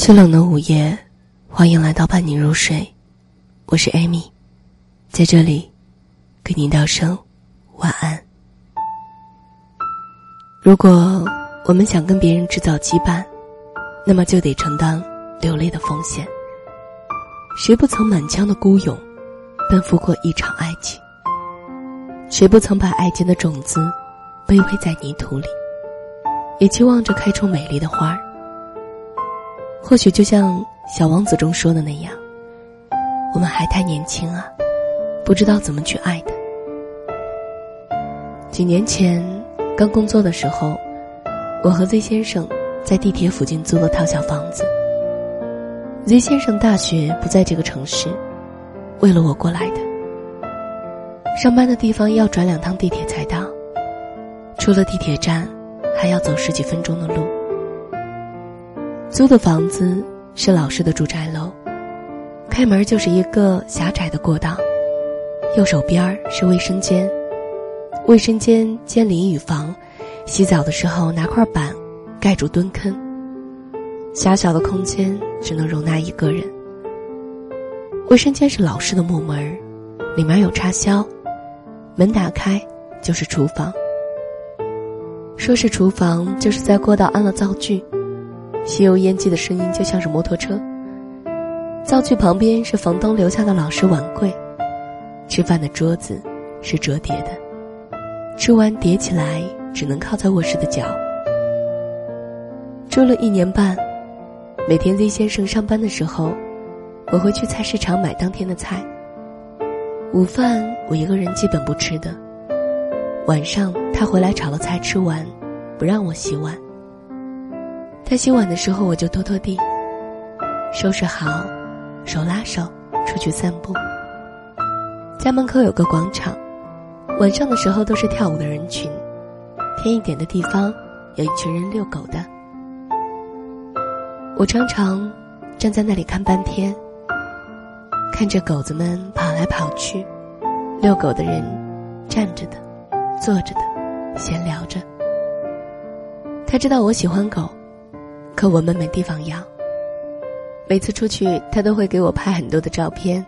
清冷的午夜，欢迎来到伴你入睡，我是艾米，在这里，给您道声晚安。如果我们想跟别人制造羁绊，那么就得承担流泪的风险。谁不曾满腔的孤勇，奔赴过一场爱情？谁不曾把爱情的种子卑微在泥土里，也期望着开出美丽的花儿？或许就像《小王子》中说的那样，我们还太年轻啊，不知道怎么去爱的。几年前刚工作的时候，我和 Z 先生在地铁附近租了套小房子。Z 先生大学不在这个城市，为了我过来的。上班的地方要转两趟地铁才到，出了地铁站还要走十几分钟的路。租的房子是老式的住宅楼，开门就是一个狭窄的过道，右手边是卫生间，卫生间兼淋浴房，洗澡的时候拿块板盖住蹲坑。狭小的空间只能容纳一个人。卫生间是老式的木门，里面有插销，门打开就是厨房。说是厨房，就是在过道安了灶具。吸油烟机的声音就像是摩托车。灶具旁边是房东留下的老式碗柜，吃饭的桌子是折叠的，吃完叠起来只能靠在卧室的角。住了一年半，每天 Z 先生上班的时候，我会去菜市场买当天的菜。午饭我一个人基本不吃的，晚上他回来炒了菜吃完，不让我洗碗。他洗碗的时候，我就拖拖地，收拾好，手拉手出去散步。家门口有个广场，晚上的时候都是跳舞的人群，偏一点的地方有一群人遛狗的。我常常站在那里看半天，看着狗子们跑来跑去，遛狗的人站着的、坐着的、闲聊着。他知道我喜欢狗。可我们没地方养。每次出去，他都会给我拍很多的照片。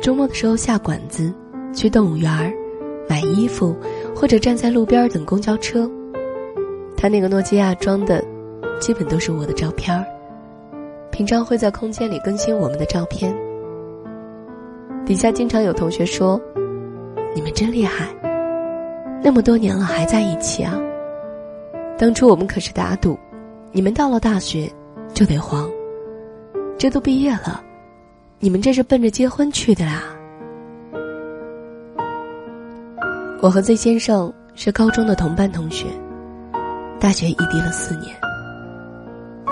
周末的时候下馆子，去动物园儿，买衣服，或者站在路边等公交车。他那个诺基亚装的，基本都是我的照片儿。平常会在空间里更新我们的照片。底下经常有同学说：“你们真厉害，那么多年了还在一起啊！”当初我们可是打赌。你们到了大学，就得黄。这都毕业了，你们这是奔着结婚去的啦。我和 Z 先生是高中的同班同学，大学异地了四年。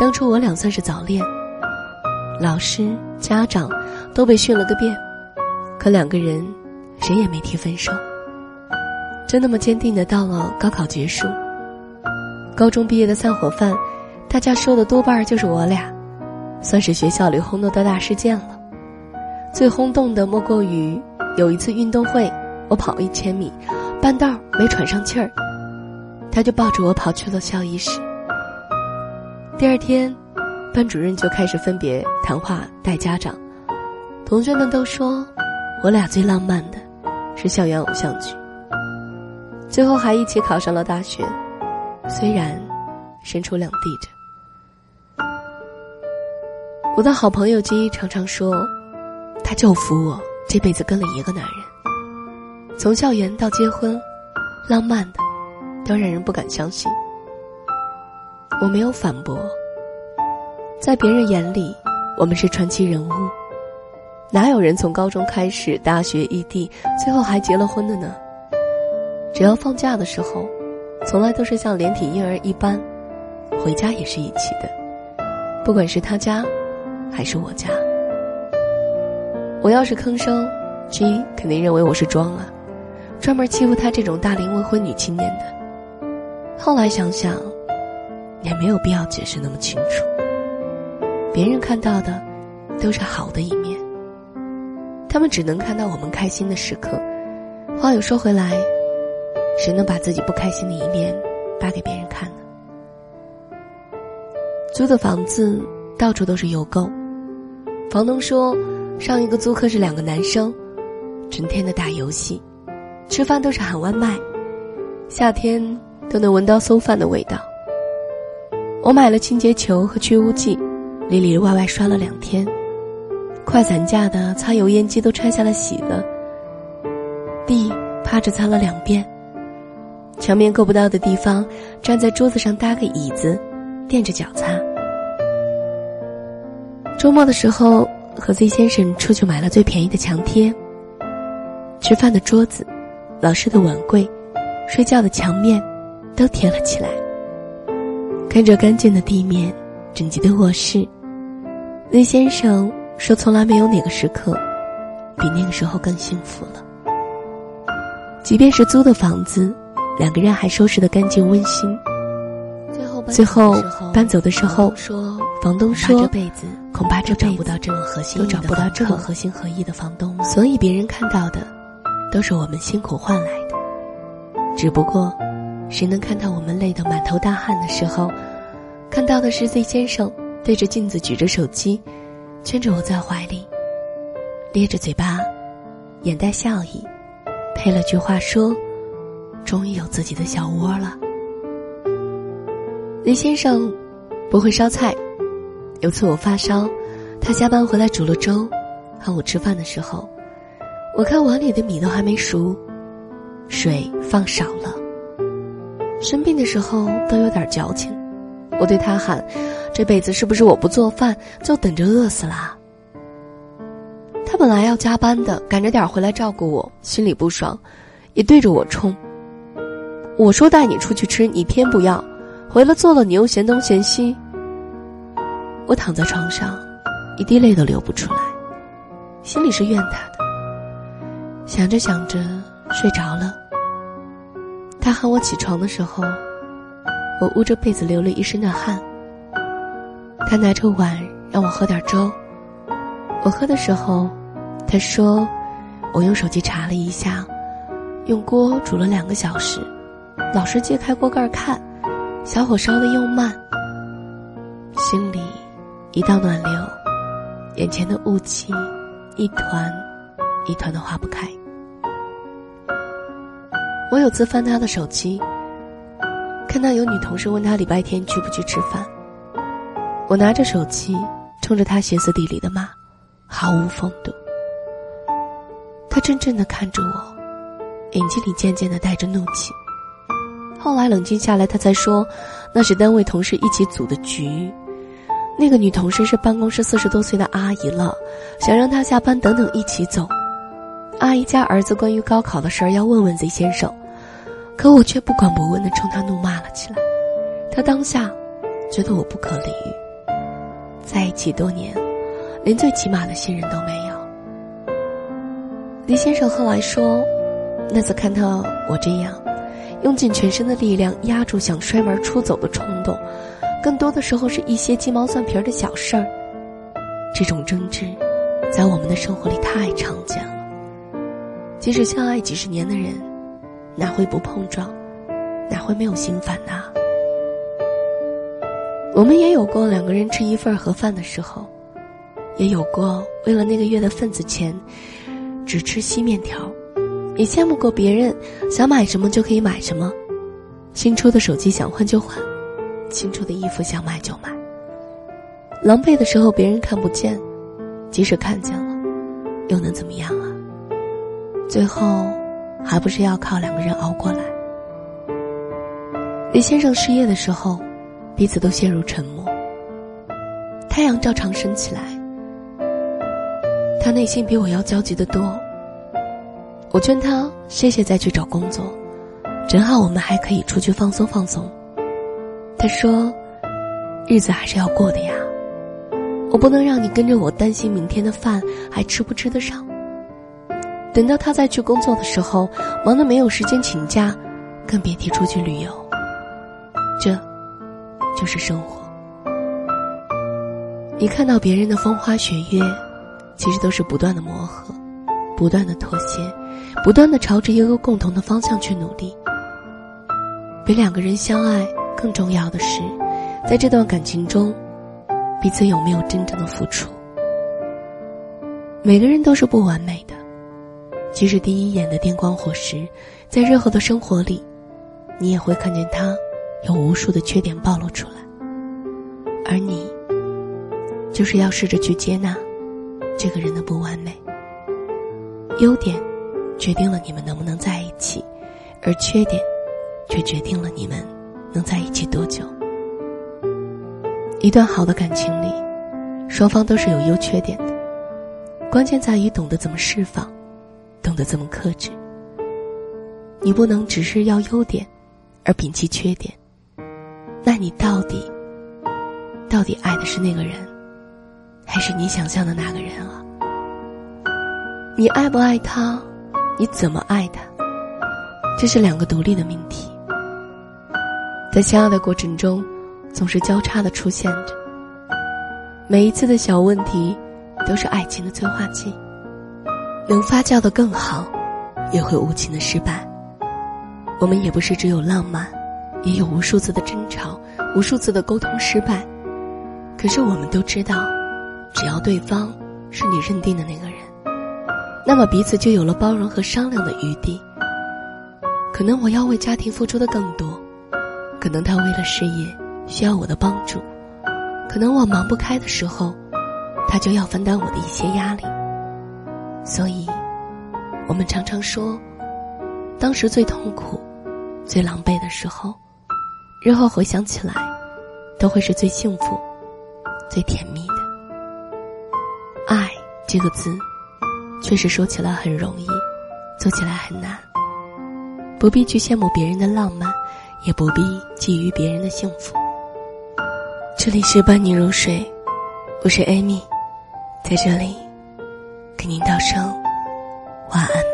当初我俩算是早恋，老师、家长都被训了个遍，可两个人谁也没提分手，就那么坚定的到了高考结束。高中毕业的散伙饭。大家说的多半就是我俩，算是学校里轰动的大事件了。最轰动的莫过于有一次运动会，我跑一千米，半道没喘上气儿，他就抱着我跑去了校医室。第二天，班主任就开始分别谈话带家长，同学们都说我俩最浪漫的是校园偶像剧。最后还一起考上了大学，虽然身处两地着。我的好朋友基常常说，他就服我这辈子跟了一个男人，从校园到结婚，浪漫的，都让人不敢相信。我没有反驳，在别人眼里，我们是传奇人物，哪有人从高中开始，大学异地，最后还结了婚的呢？只要放假的时候，从来都是像连体婴儿一般，回家也是一起的，不管是他家。还是我家。我要是吭声，G 肯定认为我是装啊，专门欺负他这种大龄未婚女青年的。后来想想，也没有必要解释那么清楚。别人看到的都是好的一面，他们只能看到我们开心的时刻。话又说回来，谁能把自己不开心的一面扒给别人看呢？租的房子到处都是邮购，房东说上一个租客是两个男生，成天的打游戏，吃饭都是喊外卖，夏天都能闻到馊饭的味道。我买了清洁球和去污剂，里里外外刷了两天，快散架的擦油烟机都拆下来洗了，地趴着擦了两遍。墙面够不到的地方，站在桌子上搭个椅子，垫着脚擦。周末的时候，和 Z 先生出去买了最便宜的墙贴。吃饭的桌子、老师的碗柜、睡觉的墙面，都贴了起来。看着干净的地面、整洁的卧室，Z 先生说：“从来没有哪个时刻，比那个时候更幸福了。即便是租的房子。”两个人还收拾得干净温馨。最后，搬走的时候，房东说：“这辈子恐怕这找不到这么核心、都找不到这么合心合意的房东。”所以别人看到的，都是我们辛苦换来的。只不过，谁能看到我们累得满头大汗的时候，看到的是 Z 先生对着镜子举着手机，圈着我在怀里，咧着嘴巴，眼带笑意，配了句话说。终于有自己的小窝了。李先生不会烧菜，有次我发烧，他下班回来煮了粥，喊我吃饭的时候，我看碗里的米都还没熟，水放少了。生病的时候都有点矫情，我对他喊：“这辈子是不是我不做饭就等着饿死啦？”他本来要加班的，赶着点回来照顾我，心里不爽，也对着我冲。我说带你出去吃，你偏不要；回来做了，你又嫌东嫌西。我躺在床上，一滴泪都流不出来，心里是怨他的。想着想着，睡着了。他喊我起床的时候，我捂着被子流了一身的汗。他拿着碗让我喝点粥，我喝的时候，他说：“我用手机查了一下，用锅煮了两个小时。”老是揭开锅盖看，小火烧的又慢，心里一道暖流，眼前的雾气一团一团的化不开。我有次翻他的手机，看到有女同事问他礼拜天去不去吃饭，我拿着手机冲着他歇斯底里的骂，毫无风度。他怔怔的看着我，眼睛里渐渐的带着怒气。后来冷静下来，他才说，那是单位同事一起组的局。那个女同事是办公室四十多岁的阿姨了，想让她下班等等一起走。阿姨家儿子关于高考的事儿要问问 Z 先生，可我却不管不问的冲他怒骂了起来。他当下觉得我不可理喻。在一起多年，连最起码的信任都没有。李先生后来说，那次看到我这样。用尽全身的力量压住想摔门出走的冲动，更多的时候是一些鸡毛蒜皮的小事儿。这种争执，在我们的生活里太常见了。即使相爱几十年的人，哪会不碰撞？哪会没有心烦呐？我们也有过两个人吃一份盒饭的时候，也有过为了那个月的份子钱，只吃稀面条。也羡慕过别人，想买什么就可以买什么，新出的手机想换就换，清楚的衣服想买就买。狼狈的时候别人看不见，即使看见了，又能怎么样啊？最后，还不是要靠两个人熬过来。李先生失业的时候，彼此都陷入沉默。太阳照常升起来，他内心比我要焦急的多。我劝他歇歇再去找工作，正好我们还可以出去放松放松。他说：“日子还是要过的呀，我不能让你跟着我担心明天的饭还吃不吃得上。等到他再去工作的时候，忙得没有时间请假，更别提出去旅游。这，就是生活。你看到别人的风花雪月，其实都是不断的磨合，不断的妥协。”不断的朝着一个共同的方向去努力。比两个人相爱更重要的是，在这段感情中彼此有没有真正的付出。每个人都是不完美的，即使第一眼的电光火石，在日后的生活里，你也会看见他有无数的缺点暴露出来。而你，就是要试着去接纳这个人的不完美。优点决定了你们能不能在一起，而缺点却决定了你们能在一起多久。一段好的感情里，双方都是有优缺点的。关键在于懂得怎么释放，懂得怎么克制。你不能只是要优点，而摒弃缺点。那你到底，到底爱的是那个人，还是你想象的那个人啊？你爱不爱他？你怎么爱他？这是两个独立的命题。在相爱的过程中，总是交叉的出现着。每一次的小问题。都是爱情的催化剂，能发酵的更好，也会无情的失败。我们也不是只有浪漫，也有无数次的争吵，无数次的沟通失败。可是我们都知道，只要对方是你认定的那个人，那么彼此就有了包容和商量的余地。可能我要为家庭付出的更多，可能他为了事业需要我的帮助，可能我忙不开的时候。他就要分担我的一些压力，所以，我们常常说，当时最痛苦、最狼狈的时候，日后回想起来，都会是最幸福、最甜蜜的。爱这个字，确实说起来很容易，做起来很难。不必去羡慕别人的浪漫，也不必觊觎别人的幸福。这里是伴你入睡，我是艾米。在这里，给您道声晚安。